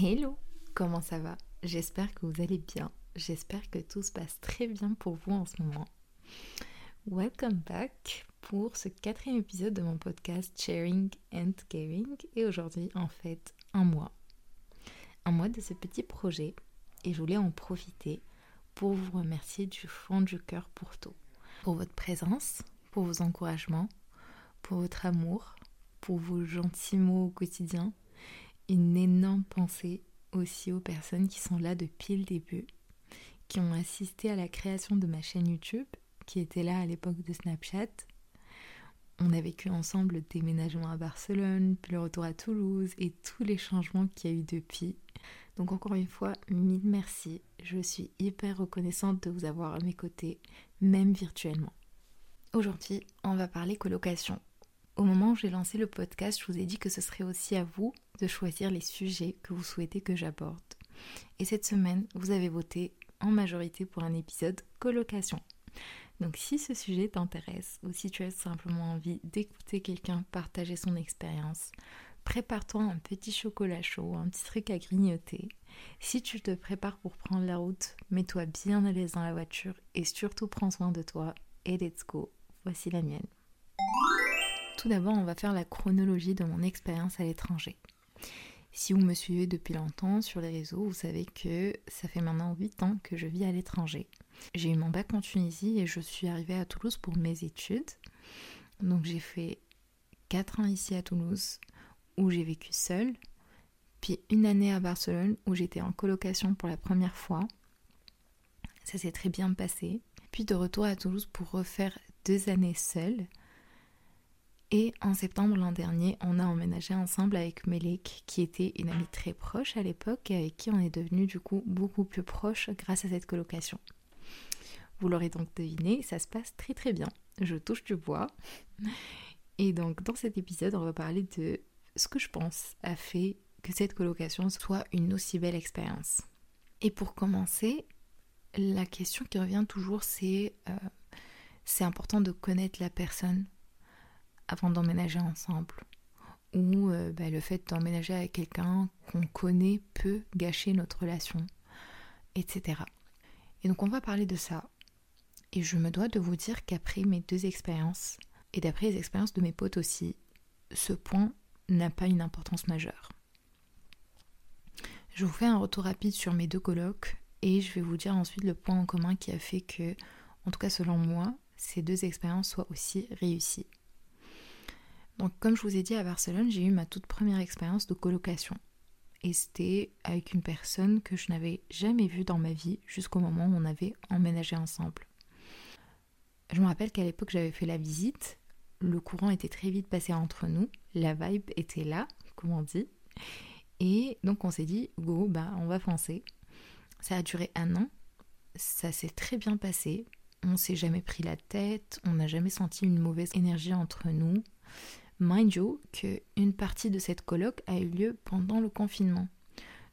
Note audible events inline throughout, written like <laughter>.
Hello, comment ça va? J'espère que vous allez bien. J'espère que tout se passe très bien pour vous en ce moment. Welcome back pour ce quatrième épisode de mon podcast Sharing and Caring et aujourd'hui en fait un mois. Un mois de ce petit projet et je voulais en profiter pour vous remercier du fond du cœur pour tout. Pour votre présence, pour vos encouragements, pour votre amour, pour vos gentils mots au quotidien une énorme pensée aussi aux personnes qui sont là depuis le début, qui ont assisté à la création de ma chaîne YouTube, qui était là à l'époque de Snapchat. On a vécu ensemble le déménagement à Barcelone, puis le retour à Toulouse et tous les changements qu'il y a eu depuis. Donc encore une fois, mille merci. Je suis hyper reconnaissante de vous avoir à mes côtés, même virtuellement. Aujourd'hui, on va parler colocation. Au moment où j'ai lancé le podcast, je vous ai dit que ce serait aussi à vous de choisir les sujets que vous souhaitez que j'aborde. Et cette semaine, vous avez voté en majorité pour un épisode colocation. Donc si ce sujet t'intéresse ou si tu as simplement envie d'écouter quelqu'un partager son expérience, prépare-toi un petit chocolat chaud, un petit truc à grignoter. Si tu te prépares pour prendre la route, mets-toi bien à l'aise dans la voiture et surtout prends soin de toi et let's go. Voici la mienne. Tout d'abord, on va faire la chronologie de mon expérience à l'étranger. Si vous me suivez depuis longtemps sur les réseaux, vous savez que ça fait maintenant 8 ans que je vis à l'étranger. J'ai eu mon bac en Tunisie et je suis arrivée à Toulouse pour mes études. Donc j'ai fait 4 ans ici à Toulouse où j'ai vécu seule, puis une année à Barcelone où j'étais en colocation pour la première fois. Ça s'est très bien passé. Puis de retour à Toulouse pour refaire deux années seule et en septembre l'an dernier, on a emménagé ensemble avec Melik, qui était une amie très proche à l'époque et avec qui on est devenu du coup beaucoup plus proche grâce à cette colocation. Vous l'aurez donc deviné, ça se passe très très bien. Je touche du bois. Et donc dans cet épisode, on va parler de ce que je pense a fait que cette colocation soit une aussi belle expérience. Et pour commencer, la question qui revient toujours, c'est euh, c'est important de connaître la personne avant d'emménager ensemble. Ou euh, bah, le fait d'emménager avec quelqu'un qu'on connaît peut gâcher notre relation, etc. Et donc on va parler de ça. Et je me dois de vous dire qu'après mes deux expériences, et d'après les expériences de mes potes aussi, ce point n'a pas une importance majeure. Je vous fais un retour rapide sur mes deux colloques et je vais vous dire ensuite le point en commun qui a fait que, en tout cas selon moi, ces deux expériences soient aussi réussies. Donc comme je vous ai dit à Barcelone, j'ai eu ma toute première expérience de colocation. Et c'était avec une personne que je n'avais jamais vue dans ma vie jusqu'au moment où on avait emménagé ensemble. Je me rappelle qu'à l'époque j'avais fait la visite, le courant était très vite passé entre nous, la vibe était là, comme on dit. Et donc on s'est dit, go, bah on va foncer. Ça a duré un an, ça s'est très bien passé, on s'est jamais pris la tête, on n'a jamais senti une mauvaise énergie entre nous. Mind you qu'une partie de cette colloque a eu lieu pendant le confinement.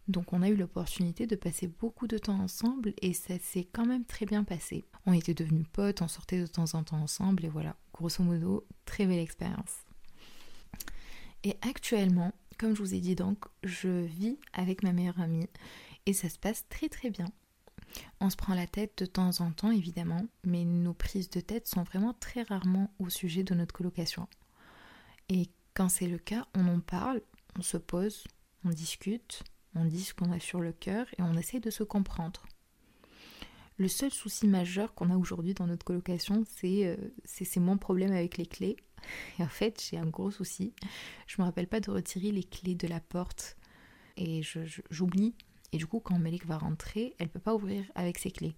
Donc on a eu l'opportunité de passer beaucoup de temps ensemble et ça s'est quand même très bien passé. On était devenus potes, on sortait de temps en temps ensemble et voilà, grosso modo, très belle expérience. Et actuellement, comme je vous ai dit donc, je vis avec ma meilleure amie et ça se passe très très bien. On se prend la tête de temps en temps évidemment, mais nos prises de tête sont vraiment très rarement au sujet de notre colocation. Et quand c'est le cas, on en parle, on se pose, on discute, on dit ce qu'on a sur le cœur et on essaie de se comprendre. Le seul souci majeur qu'on a aujourd'hui dans notre colocation, euh, c'est mon problème avec les clés. Et en fait, j'ai un gros souci. Je me rappelle pas de retirer les clés de la porte et j'oublie. Et du coup, quand Melik va rentrer, elle peut pas ouvrir avec ses clés.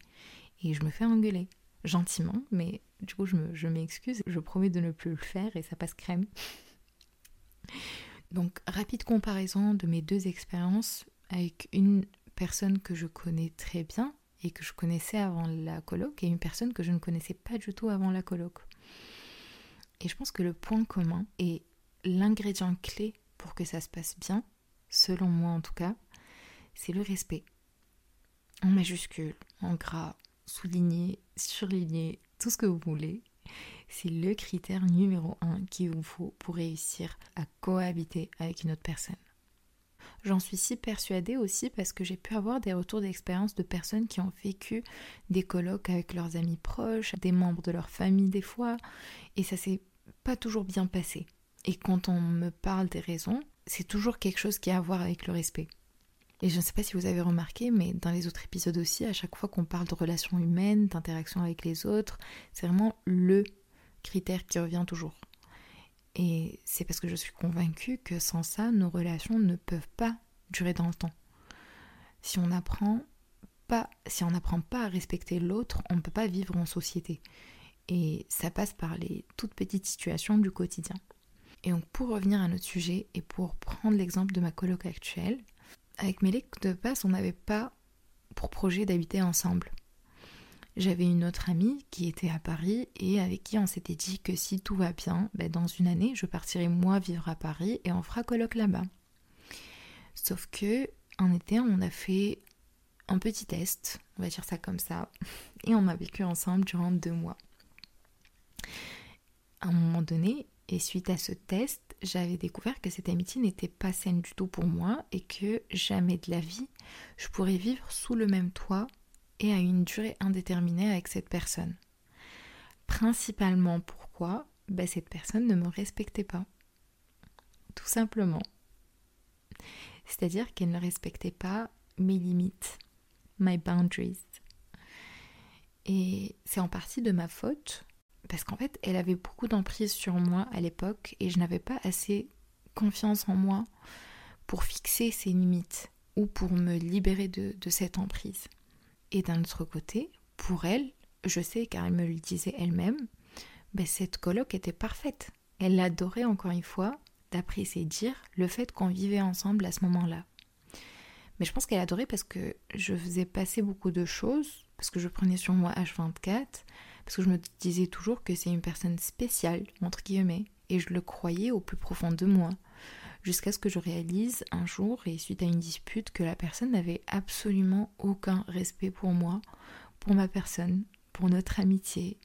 Et je me fais engueuler gentiment, mais du coup, je m'excuse. je promets de ne plus le faire et ça passe crème. <laughs> Donc, rapide comparaison de mes deux expériences avec une personne que je connais très bien et que je connaissais avant la coloc et une personne que je ne connaissais pas du tout avant la coloc. Et je pense que le point commun et l'ingrédient clé pour que ça se passe bien, selon moi en tout cas, c'est le respect. En majuscule, en gras, souligné, surligné, tout ce que vous voulez. C'est le critère numéro un qu'il vous faut pour réussir à cohabiter avec une autre personne. J'en suis si persuadée aussi parce que j'ai pu avoir des retours d'expérience de personnes qui ont vécu des colloques avec leurs amis proches, des membres de leur famille des fois, et ça s'est pas toujours bien passé. Et quand on me parle des raisons, c'est toujours quelque chose qui a à voir avec le respect. Et je ne sais pas si vous avez remarqué, mais dans les autres épisodes aussi, à chaque fois qu'on parle de relations humaines, d'interaction avec les autres, c'est vraiment le critère qui revient toujours. Et c'est parce que je suis convaincue que sans ça, nos relations ne peuvent pas durer dans le temps. Si on apprend pas, si on n'apprend pas à respecter l'autre, on ne peut pas vivre en société. Et ça passe par les toutes petites situations du quotidien. Et donc pour revenir à notre sujet et pour prendre l'exemple de ma coloc actuelle, avec Mélèque de base, on n'avait pas pour projet d'habiter ensemble. J'avais une autre amie qui était à Paris et avec qui on s'était dit que si tout va bien, ben, dans une année, je partirai moi vivre à Paris et on fera colloque là-bas. Sauf que en été, on a fait un petit test, on va dire ça comme ça, <laughs> et on a vécu ensemble durant deux mois. À un moment donné, et suite à ce test, j'avais découvert que cette amitié n'était pas saine du tout pour moi et que jamais de la vie je pourrais vivre sous le même toit et à une durée indéterminée avec cette personne. Principalement pourquoi? Ben, cette personne ne me respectait pas. Tout simplement. C'est-à-dire qu'elle ne respectait pas mes limites, my boundaries. Et c'est en partie de ma faute, parce qu'en fait, elle avait beaucoup d'emprise sur moi à l'époque et je n'avais pas assez confiance en moi pour fixer ses limites ou pour me libérer de, cette emprise. Et d'un autre côté, pour elle, je sais car elle me le disait elle-même, ben cette coloc était parfaite. Elle adorait encore une fois, d'après ses dires, le fait qu'on vivait ensemble à ce moment-là. Mais je pense qu'elle adorait parce que je faisais passer beaucoup de choses, parce que je prenais sur moi H24, parce que je me disais toujours que c'est une personne spéciale, entre guillemets, et je le croyais au plus profond de moi jusqu'à ce que je réalise un jour, et suite à une dispute, que la personne n'avait absolument aucun respect pour moi, pour ma personne, pour notre amitié,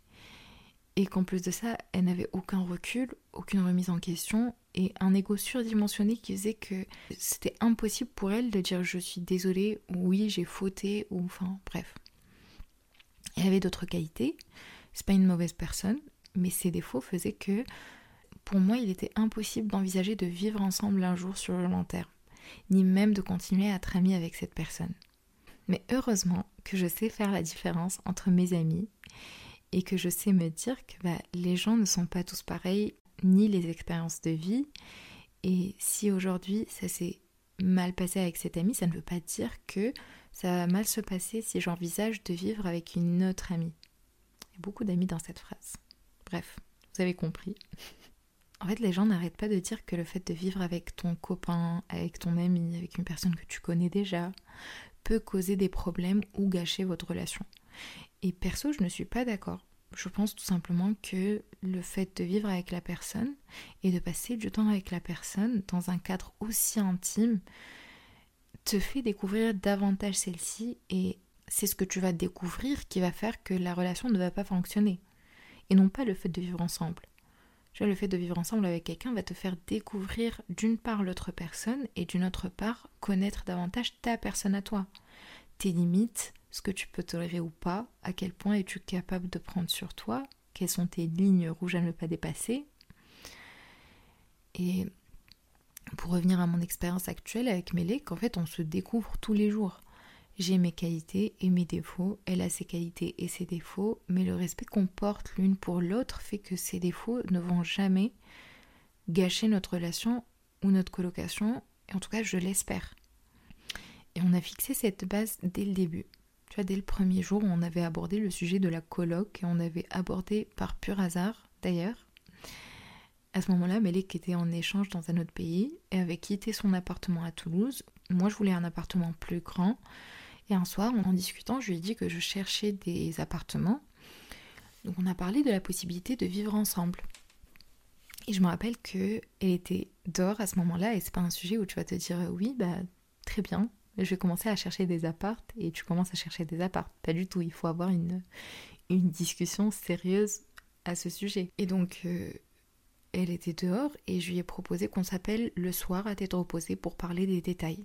et qu'en plus de ça, elle n'avait aucun recul, aucune remise en question, et un ego surdimensionné qui faisait que c'était impossible pour elle de dire je suis désolée, ou oui, j'ai fauté, ou enfin, bref. Elle avait d'autres qualités, c'est pas une mauvaise personne, mais ses défauts faisaient que pour moi, il était impossible d'envisager de vivre ensemble un jour sur le long terme, ni même de continuer à être amie avec cette personne. Mais heureusement que je sais faire la différence entre mes amis et que je sais me dire que bah, les gens ne sont pas tous pareils, ni les expériences de vie. Et si aujourd'hui ça s'est mal passé avec cette amie, ça ne veut pas dire que ça va mal se passer si j'envisage de vivre avec une autre amie. Il y a beaucoup d'amis dans cette phrase. Bref, vous avez compris. En fait, les gens n'arrêtent pas de dire que le fait de vivre avec ton copain, avec ton ami, avec une personne que tu connais déjà, peut causer des problèmes ou gâcher votre relation. Et perso, je ne suis pas d'accord. Je pense tout simplement que le fait de vivre avec la personne et de passer du temps avec la personne dans un cadre aussi intime te fait découvrir davantage celle-ci et c'est ce que tu vas découvrir qui va faire que la relation ne va pas fonctionner et non pas le fait de vivre ensemble le fait de vivre ensemble avec quelqu'un va te faire découvrir d'une part l'autre personne et d'une autre part connaître davantage ta personne à toi. Tes limites, ce que tu peux tolérer ou pas, à quel point es-tu capable de prendre sur toi, quelles sont tes lignes rouges à ne pas dépasser. Et pour revenir à mon expérience actuelle avec Mélé, qu'en fait on se découvre tous les jours. J'ai mes qualités et mes défauts, elle a ses qualités et ses défauts, mais le respect qu'on porte l'une pour l'autre fait que ces défauts ne vont jamais gâcher notre relation ou notre colocation, et en tout cas je l'espère. Et on a fixé cette base dès le début. Tu vois, dès le premier jour, on avait abordé le sujet de la coloc, et on avait abordé par pur hasard d'ailleurs. À ce moment-là, Mélèque était en échange dans un autre pays et avait quitté son appartement à Toulouse. Moi, je voulais un appartement plus grand et un soir, en discutant, je lui ai dit que je cherchais des appartements. Donc on a parlé de la possibilité de vivre ensemble. Et je me rappelle que elle était dehors à ce moment-là et c'est pas un sujet où tu vas te dire oui, bah très bien, je vais commencer à chercher des appartes et tu commences à chercher des appartes. Pas du tout, il faut avoir une, une discussion sérieuse à ce sujet. Et donc euh, elle était dehors et je lui ai proposé qu'on s'appelle le soir à tête reposée pour parler des détails.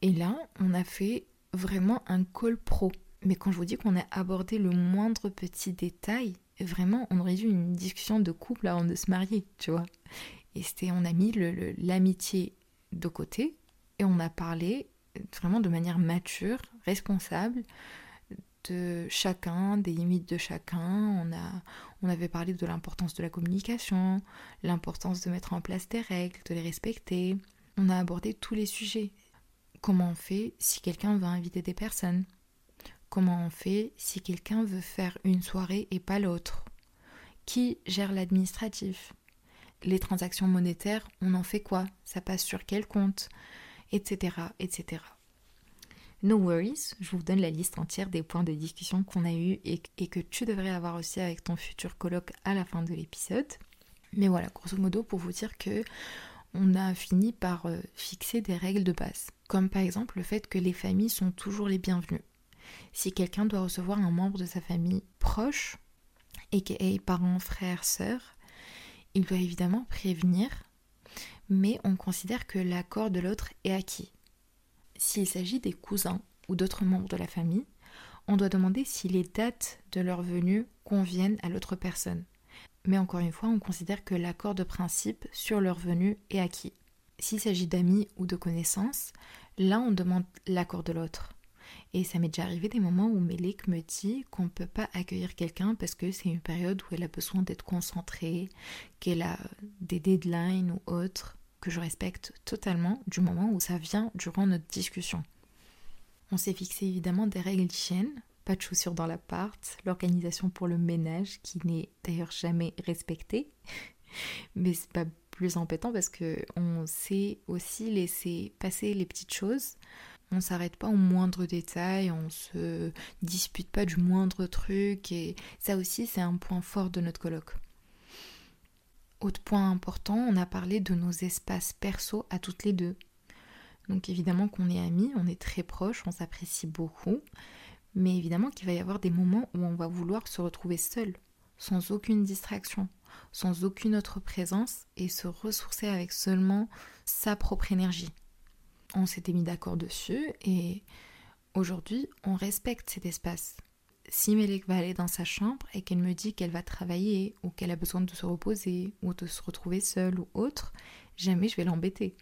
Et là, on a fait vraiment un call pro. Mais quand je vous dis qu'on a abordé le moindre petit détail, vraiment, on aurait eu une discussion de couple avant de se marier, tu vois. Et c'était, on a mis l'amitié de côté et on a parlé vraiment de manière mature, responsable de chacun, des limites de chacun. On, a, on avait parlé de l'importance de la communication, l'importance de mettre en place des règles, de les respecter. On a abordé tous les sujets. Comment on fait si quelqu'un veut inviter des personnes? Comment on fait si quelqu'un veut faire une soirée et pas l'autre? Qui gère l'administratif? Les transactions monétaires, on en fait quoi? Ça passe sur quel compte? Etc. etc. No worries, je vous donne la liste entière des points de discussion qu'on a eu et, que tu devrais avoir aussi avec ton futur colloque à la fin de l'épisode. Mais voilà, grosso modo, pour vous dire que on a fini par euh, fixer des règles de base, comme par exemple le fait que les familles sont toujours les bienvenues. Si quelqu'un doit recevoir un membre de sa famille proche, aka parents, frères, sœurs, il doit évidemment prévenir, mais on considère que l'accord de l'autre est acquis. S'il s'agit des cousins ou d'autres membres de la famille, on doit demander si les dates de leur venue conviennent à l'autre personne. Mais encore une fois, on considère que l'accord de principe sur leur venue est acquis. S'il s'agit d'amis ou de connaissances, là on demande l'accord de l'autre. Et ça m'est déjà arrivé des moments où Mélik me dit qu'on ne peut pas accueillir quelqu'un parce que c'est une période où elle a besoin d'être concentrée, qu'elle a des deadlines ou autres que je respecte totalement du moment où ça vient durant notre discussion. On s'est fixé évidemment des règles d'hygiène, pas de chaussures dans l'appart, l'organisation pour le ménage qui n'est d'ailleurs jamais respectée, <laughs> mais c'est pas plus embêtant parce que on sait aussi laisser passer les petites choses. On s'arrête pas au moindre détail, on se dispute pas du moindre truc et ça aussi c'est un point fort de notre colloque. Autre point important, on a parlé de nos espaces perso à toutes les deux. Donc évidemment qu'on est amis, on est très proches, on s'apprécie beaucoup, mais évidemment qu'il va y avoir des moments où on va vouloir se retrouver seul, sans aucune distraction, sans aucune autre présence et se ressourcer avec seulement sa propre énergie. On s'était mis d'accord dessus et aujourd'hui on respecte cet espace si Mélek va aller dans sa chambre et qu'elle me dit qu'elle va travailler ou qu'elle a besoin de se reposer ou de se retrouver seule ou autre, jamais je vais l'embêter.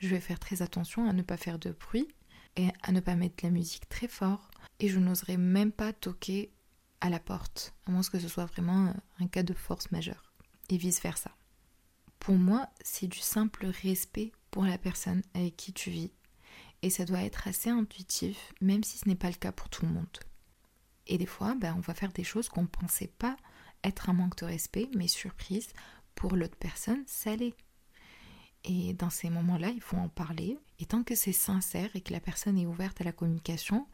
Je vais faire très attention à ne pas faire de bruit et à ne pas mettre la musique très fort et je n'oserai même pas toquer à la porte, à moins que ce soit vraiment un cas de force majeure et vice-versa. Pour moi, c'est du simple respect pour la personne avec qui tu vis et ça doit être assez intuitif même si ce n'est pas le cas pour tout le monde. Et des fois, ben, on va faire des choses qu'on ne pensait pas être un manque de respect, mais surprise, pour l'autre personne, ça l'est. Et dans ces moments-là, il faut en parler. Et tant que c'est sincère et que la personne est ouverte à la communication,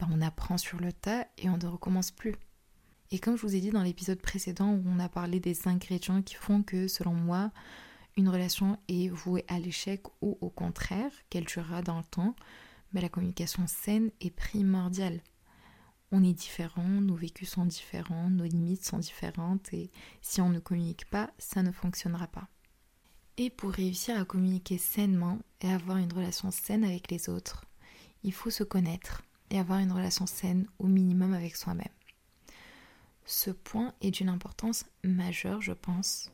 ben, on apprend sur le tas et on ne recommence plus. Et comme je vous ai dit dans l'épisode précédent où on a parlé des ingrédients qui font que, selon moi, une relation est vouée à l'échec ou au contraire, qu'elle durera dans le temps, mais ben, la communication saine est primordiale on est différent, nos vécus sont différents, nos limites sont différentes et si on ne communique pas, ça ne fonctionnera pas. Et pour réussir à communiquer sainement et avoir une relation saine avec les autres, il faut se connaître et avoir une relation saine au minimum avec soi-même. Ce point est d'une importance majeure, je pense,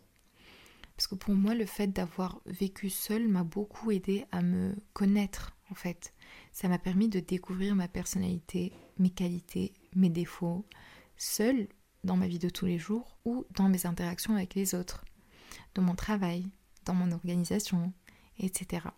parce que pour moi, le fait d'avoir vécu seul m'a beaucoup aidé à me connaître, en fait. Ça m'a permis de découvrir ma personnalité, mes qualités, mes défauts, seul dans ma vie de tous les jours ou dans mes interactions avec les autres, dans mon travail, dans mon organisation, etc.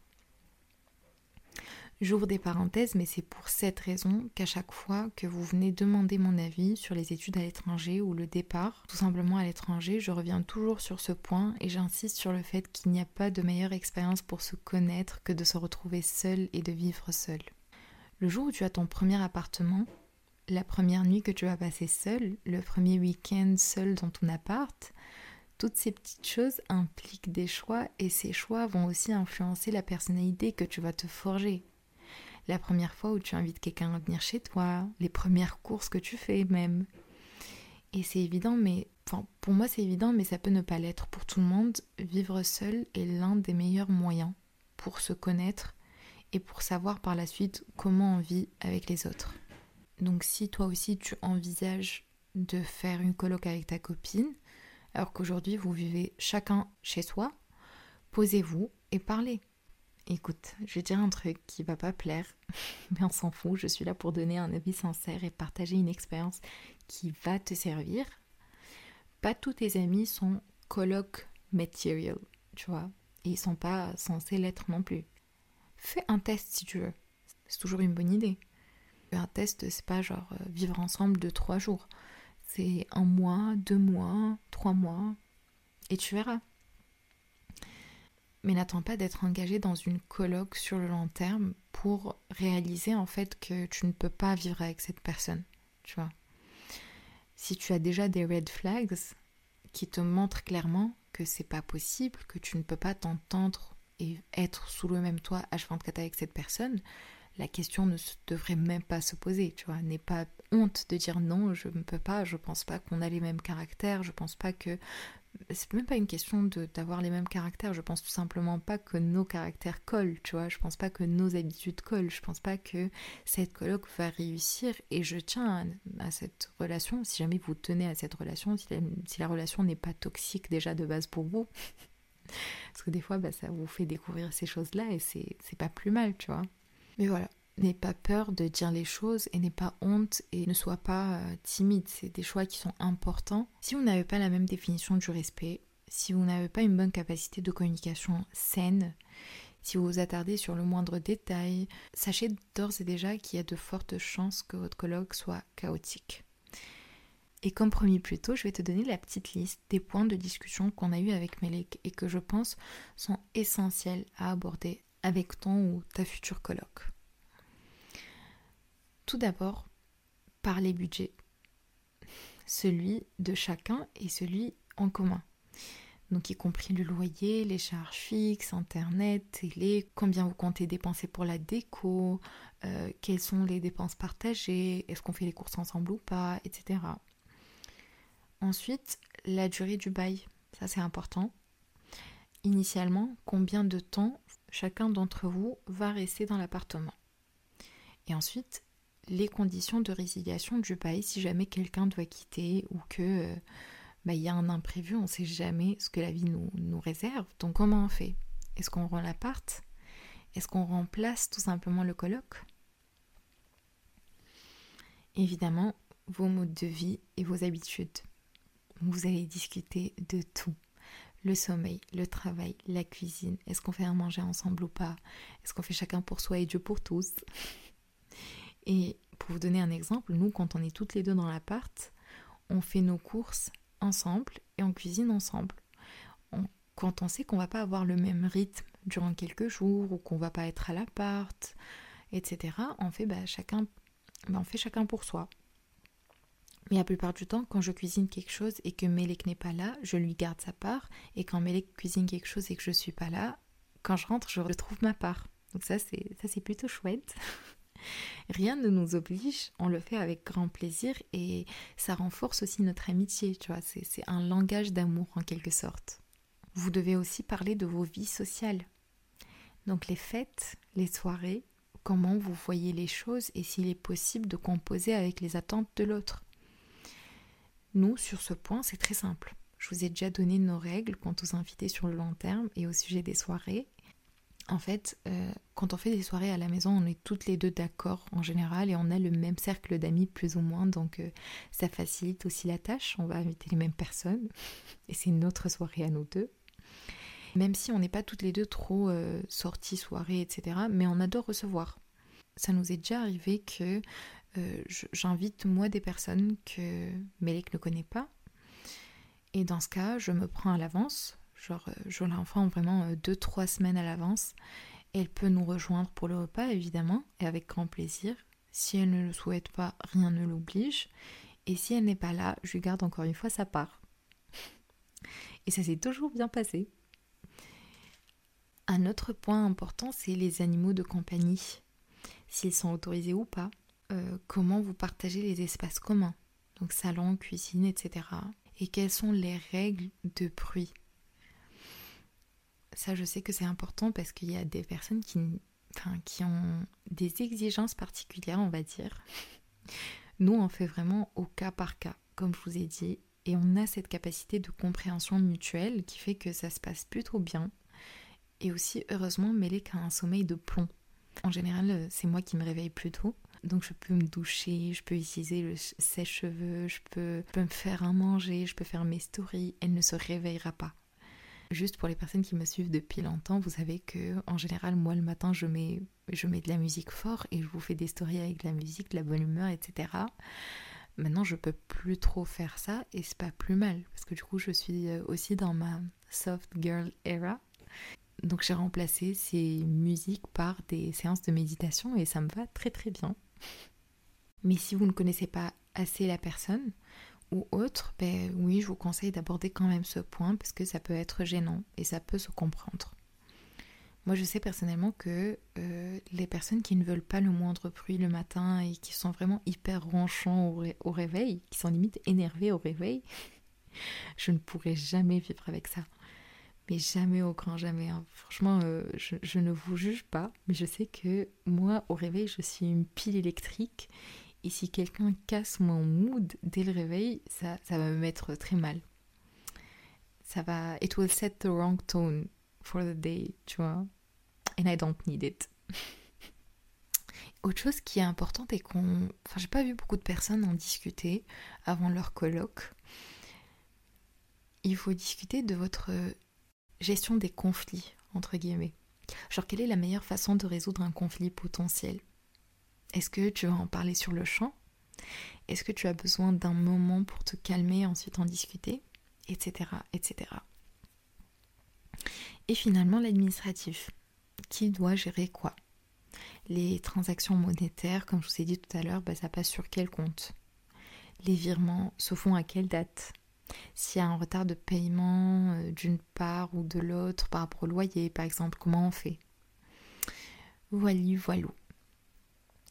J'ouvre des parenthèses, mais c'est pour cette raison qu'à chaque fois que vous venez demander mon avis sur les études à l'étranger ou le départ, tout simplement à l'étranger, je reviens toujours sur ce point et j'insiste sur le fait qu'il n'y a pas de meilleure expérience pour se connaître que de se retrouver seul et de vivre seul. Le jour où tu as ton premier appartement, la première nuit que tu vas passer seul, le premier week-end seul dans ton appart, toutes ces petites choses impliquent des choix et ces choix vont aussi influencer la personnalité que tu vas te forger la première fois où tu invites quelqu'un à venir chez toi, les premières courses que tu fais même. Et c'est évident, mais enfin, pour moi c'est évident, mais ça peut ne pas l'être pour tout le monde. Vivre seul est l'un des meilleurs moyens pour se connaître et pour savoir par la suite comment on vit avec les autres. Donc si toi aussi tu envisages de faire une colloque avec ta copine, alors qu'aujourd'hui vous vivez chacun chez soi, posez-vous et parlez. Écoute, je vais dire un truc qui va pas plaire, <laughs> mais on s'en fout, je suis là pour donner un avis sincère et partager une expérience qui va te servir. Pas tous tes amis sont colloque material, tu vois, et ils sont pas censés l'être non plus. Fais un test si tu veux, c'est toujours une bonne idée. Un test, c'est pas genre euh, vivre ensemble de trois jours. C'est un mois, deux mois, trois mois, et tu verras. Mais n'attends pas d'être engagé dans une colloque sur le long terme pour réaliser en fait que tu ne peux pas vivre avec cette personne, tu vois. Si tu as déjà des red flags qui te montrent clairement que c'est pas possible, que tu ne peux pas t'entendre et être sous le même toit H24 avec cette personne, la question ne devrait même pas se poser, tu vois. N'aie pas honte de dire non, je ne peux pas, je pense pas qu'on a les mêmes caractères, je pense pas que. C'est même pas une question d'avoir les mêmes caractères, je pense tout simplement pas que nos caractères collent, tu vois. Je pense pas que nos habitudes collent, je pense pas que cette colloque va réussir et je tiens à, cette relation, si jamais vous tenez à cette relation, si la, relation n'est pas toxique déjà de base pour vous. Parce que des fois, bah, ça vous fait découvrir ces choses-là et c'est pas plus mal, tu vois. Mais voilà, n'aie pas peur de dire les choses et n'aie pas honte et ne sois pas euh, timide. C'est des choix qui sont importants. Si vous n'avez pas la même définition du respect, si vous n'avez pas une bonne capacité de communication saine, si vous vous attardez sur le moindre détail, sachez d'ores et déjà qu'il y a de fortes chances que votre colloque soit chaotique. Et comme promis plus tôt, je vais te donner la petite liste des points de discussion qu'on a eu avec Melek et que je pense sont essentiels à aborder avec ton ou ta future coloc. Tout d'abord, par les budgets. Celui de chacun et celui en commun. Donc y compris le loyer, les charges fixes, internet, télé, combien vous comptez dépenser pour la déco, euh, quelles sont les dépenses partagées, est-ce qu'on fait les courses ensemble ou pas, etc. Ensuite, la durée du bail, ça c'est important. Initialement, combien de temps chacun d'entre vous va rester dans l'appartement? Et ensuite, les conditions de résiliation du bail si jamais quelqu'un doit quitter ou que euh, bah, il y a un imprévu, on ne sait jamais ce que la vie nous, nous réserve. Donc comment on fait? Est-ce qu'on rend l'appart? Est-ce qu'on remplace tout simplement le colloque Évidemment, vos modes de vie et vos habitudes. Vous allez discuter de tout le sommeil, le travail, la cuisine, est-ce qu'on fait un manger ensemble ou pas, est-ce qu'on fait chacun pour soi et Dieu pour tous? <laughs> Et pour vous donner un exemple, nous quand on est toutes les deux dans l'appart, on fait nos courses ensemble et on cuisine ensemble. quand on sait qu'on va pas avoir le même rythme durant quelques jours ou qu'on va pas être à l'appart, etc., on fait bah, chacun, bah, on fait chacun pour soi. Mais la plupart du temps, quand je cuisine quelque chose et que Melek n'est pas là, je lui garde sa part. Et quand Melek cuisine quelque chose et que je suis pas là, quand je rentre, je retrouve ma part. Donc ça, c'est ça, c'est plutôt chouette. <laughs> Rien ne nous oblige, on le fait avec grand plaisir et ça renforce aussi notre amitié, tu vois. C'est un langage d'amour en quelque sorte. Vous devez aussi parler de vos vies sociales. Donc les fêtes, les soirées, comment vous voyez les choses et s'il est possible de composer avec les attentes de l'autre. Nous, sur ce point, c'est très simple. Je vous ai déjà donné nos règles quant aux invités sur le long terme et au sujet des soirées. En fait, euh, quand on fait des soirées à la maison, on est toutes les deux d'accord en général et on a le même cercle d'amis plus ou moins, donc euh, ça facilite aussi la tâche. On va inviter les mêmes personnes <laughs> et c'est notre soirée à nous deux. Même si on n'est pas toutes les deux trop euh, sorties, soirées, etc., mais on adore recevoir. Ça nous est déjà arrivé que euh, j'invite moi des personnes que Melek ne connaît pas. Et dans ce cas, je me prends à l'avance, genre euh, je l'informe vraiment 2-3 euh, semaines à l'avance. Elle peut nous rejoindre pour le repas, évidemment, et avec grand plaisir. Si elle ne le souhaite pas, rien ne l'oblige. Et si elle n'est pas là, je lui garde encore une fois sa part. Et ça s'est toujours bien passé. Un autre point important, c'est les animaux de compagnie. S'ils sont autorisés ou pas. Euh, comment vous partagez les espaces communs. donc salon, cuisine, etc. Et quelles sont les règles de bruit Ça, je sais que c'est important parce qu'il y a des personnes qui, enfin, qui ont des exigences particulières, on va dire. Nous, on fait vraiment au cas par cas, comme je vous ai dit, et on a cette capacité de compréhension mutuelle qui fait que ça se passe plutôt bien, et aussi heureusement mêlé qu'à un sommeil de plomb. En général, c'est moi qui me réveille plus tôt, donc je peux me doucher, je peux utiliser le sèche-cheveux, je peux, me faire un manger, je peux faire mes stories, elle ne se réveillera pas. Juste pour les personnes qui me suivent depuis longtemps, vous savez que en général, moi le matin, je mets, je mets de la musique fort et je vous fais des stories avec de la musique, de la bonne humeur, etc. Maintenant, je peux plus trop faire ça et c'est pas plus mal parce que du coup, je suis euh, aussi dans ma soft girl era. Donc, j'ai remplacé ces musiques par des séances de méditation et ça me va très très bien. Mais si vous ne connaissez pas assez la personne ou autre, ben oui, je vous conseille d'aborder quand même ce point parce que ça peut être gênant et ça peut se comprendre. Moi, je sais personnellement que euh, les personnes qui ne veulent pas le moindre bruit le matin et qui sont vraiment hyper ronchants au, réveil, qui sont limite énervés au réveil, <laughs> je ne pourrais jamais vivre avec ça. Mais jamais au grand jamais. Hein. Franchement, euh, je, je, ne vous juge pas, mais je sais que moi, au réveil, je suis une pile électrique. Et si quelqu'un casse mon mood dès le réveil, ça, ça va me mettre très mal. Ça va. It will set the wrong tone for the day, tu vois. And I don't need it. <laughs> Autre chose qui est importante et qu'on. Enfin, j'ai pas vu beaucoup de personnes en discuter avant leur colloque. Il faut discuter de votre gestion des conflits, entre guillemets. Genre, quelle est la meilleure façon de résoudre un conflit potentiel? Est-ce que tu vas en parler sur le champ? Est-ce que tu as besoin d'un moment pour te calmer et ensuite en discuter Etc. etc. Et finalement, l'administratif. Qui doit gérer quoi? Les transactions monétaires, comme je vous ai dit tout à l'heure, bah, ça passe sur quel compte? Les virements se font à quelle date? S'il y a un retard de paiement euh, d'une part ou de l'autre par rapport au loyer, par exemple, comment on fait? Voilà, voilà.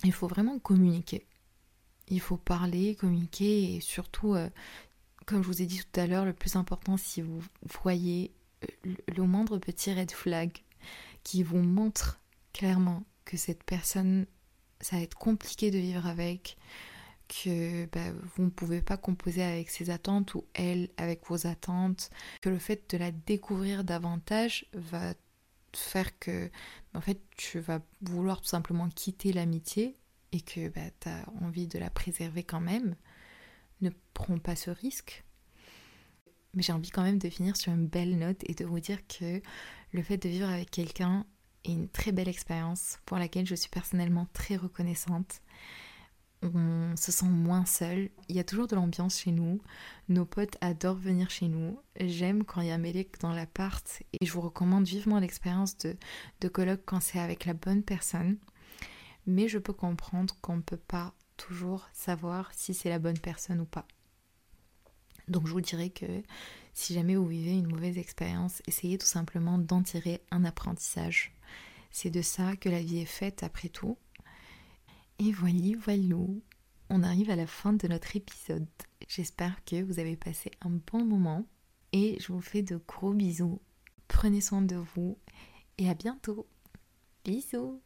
Il faut vraiment communiquer. Il faut parler, communiquer et surtout, euh, comme je vous ai dit tout à l'heure, le plus important, si vous voyez le moindre petit red flag qui vous montre clairement que cette personne, ça va être compliqué de vivre avec, que bah, vous ne pouvez pas composer avec ses attentes ou elle avec vos attentes, que le fait de la découvrir davantage va faire que en fait tu vas vouloir tout simplement quitter l'amitié et que bah, tu as envie de la préserver quand même, ne prends pas ce risque mais j'ai envie quand même de finir sur une belle note et de vous dire que le fait de vivre avec quelqu'un est une très belle expérience pour laquelle je suis personnellement très reconnaissante. On se sent moins seul. Il y a toujours de l'ambiance chez nous. Nos potes adorent venir chez nous. J'aime quand il y a Mélec dans l'appart et je vous recommande vivement l'expérience de, de colloque quand c'est avec la bonne personne. Mais je peux comprendre qu'on ne peut pas toujours savoir si c'est la bonne personne ou pas. Donc je vous dirais que si jamais vous vivez une mauvaise expérience, essayez tout simplement d'en tirer un apprentissage. C'est de ça que la vie est faite après tout. Et voilà, voilà, on arrive à la fin de notre épisode. J'espère que vous avez passé un bon moment et je vous fais de gros bisous. Prenez soin de vous et à bientôt. Bisous